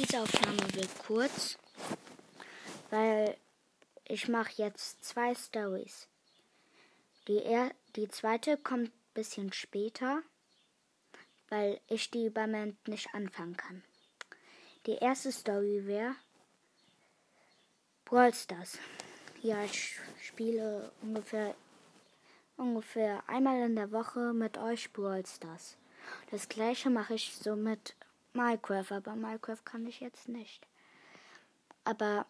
Diese Aufnahme wird kurz, weil ich mache jetzt zwei Stories. Die, er die zweite kommt ein bisschen später, weil ich die beim Moment nicht anfangen kann. Die erste Story wäre Brawl Stars. Ja, ich spiele ungefähr ungefähr einmal in der Woche mit euch Brawl Stars. Das gleiche mache ich so mit Minecraft, aber Minecraft kann ich jetzt nicht. Aber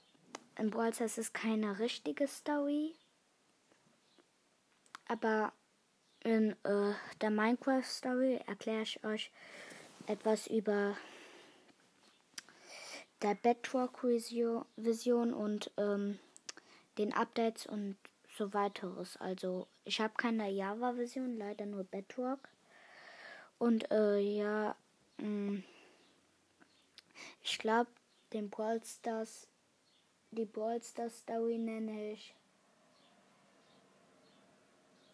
in Brawl Stars ist keine richtige Story. Aber in äh, der Minecraft Story erkläre ich euch etwas über der Bedrock Vision und ähm, den Updates und so weiteres. Also ich habe keine Java Vision, leider nur Bedrock. Und äh, ja, mh, mm, glaube, den Brawl Stars, die Brawl Stars Story nenne ich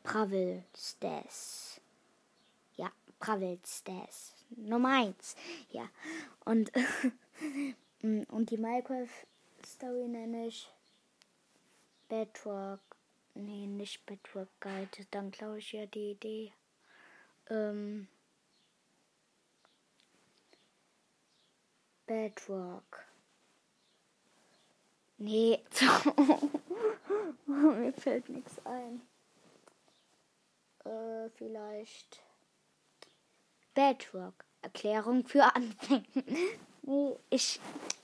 Bravel Stars. Ja, Bravel Stars. Nummer eins. Ja. Und, und die Minecraft Story nenne ich Bedrock. Nee, nicht Bedrock Guide. Dann glaube ich ja die Idee. Ähm, Bedrock. Nee, mir fällt nichts ein. Äh, vielleicht Bedrock. Erklärung für Anfänger. nee, ich,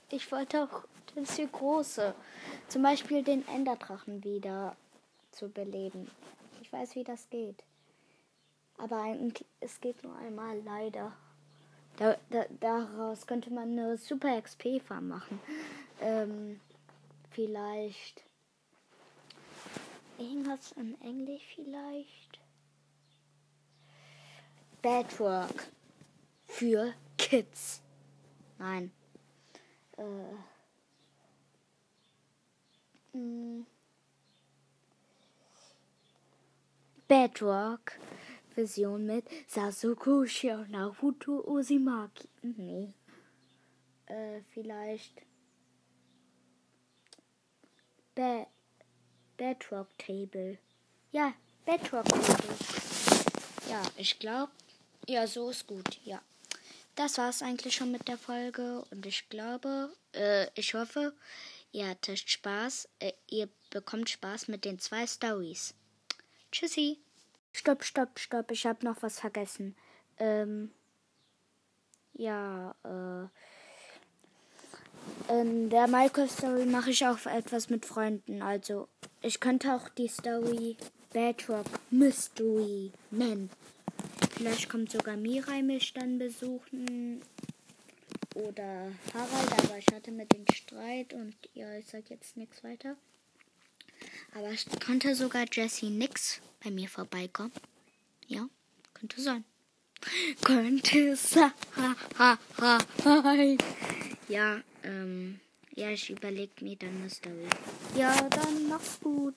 ich wollte auch das hier große. Zum Beispiel den Enderdrachen wieder zu beleben. Ich weiß, wie das geht. Aber es geht nur einmal leider. Da, da, daraus könnte man eine super XP-Farm machen. Ähm, vielleicht. Irgendwas in Englisch vielleicht. Bedrock. Für Kids. Nein. Äh. Hm. Bedrock Version mit Sasuke Shio Naruto Uzumaki. Nee. Äh, vielleicht Be Bedrock Table. Ja, Bedrock Table. Ja, ich glaube, ja, so ist gut. Ja. Das war's eigentlich schon mit der Folge und ich glaube, äh, ich hoffe, ihr hattet Spaß. Äh, ihr bekommt Spaß mit den zwei Stories. Tschüssi. Stopp, stopp, stopp. Ich habe noch was vergessen. Ähm, ja, äh, in der Minecraft-Story mache ich auch etwas mit Freunden. Also, ich könnte auch die Story Bedrock Mystery nennen. Vielleicht kommt sogar Mirai mich dann besuchen. Oder Harald, aber ich hatte mit den Streit und ja, ich sag jetzt nichts weiter. Aber es könnte sogar Jesse Nix bei mir vorbeikommen. Ja, könnte sein. Könnte sein. Ja, ähm, ja, ich überlege mir dann Story. Ja, dann mach's gut.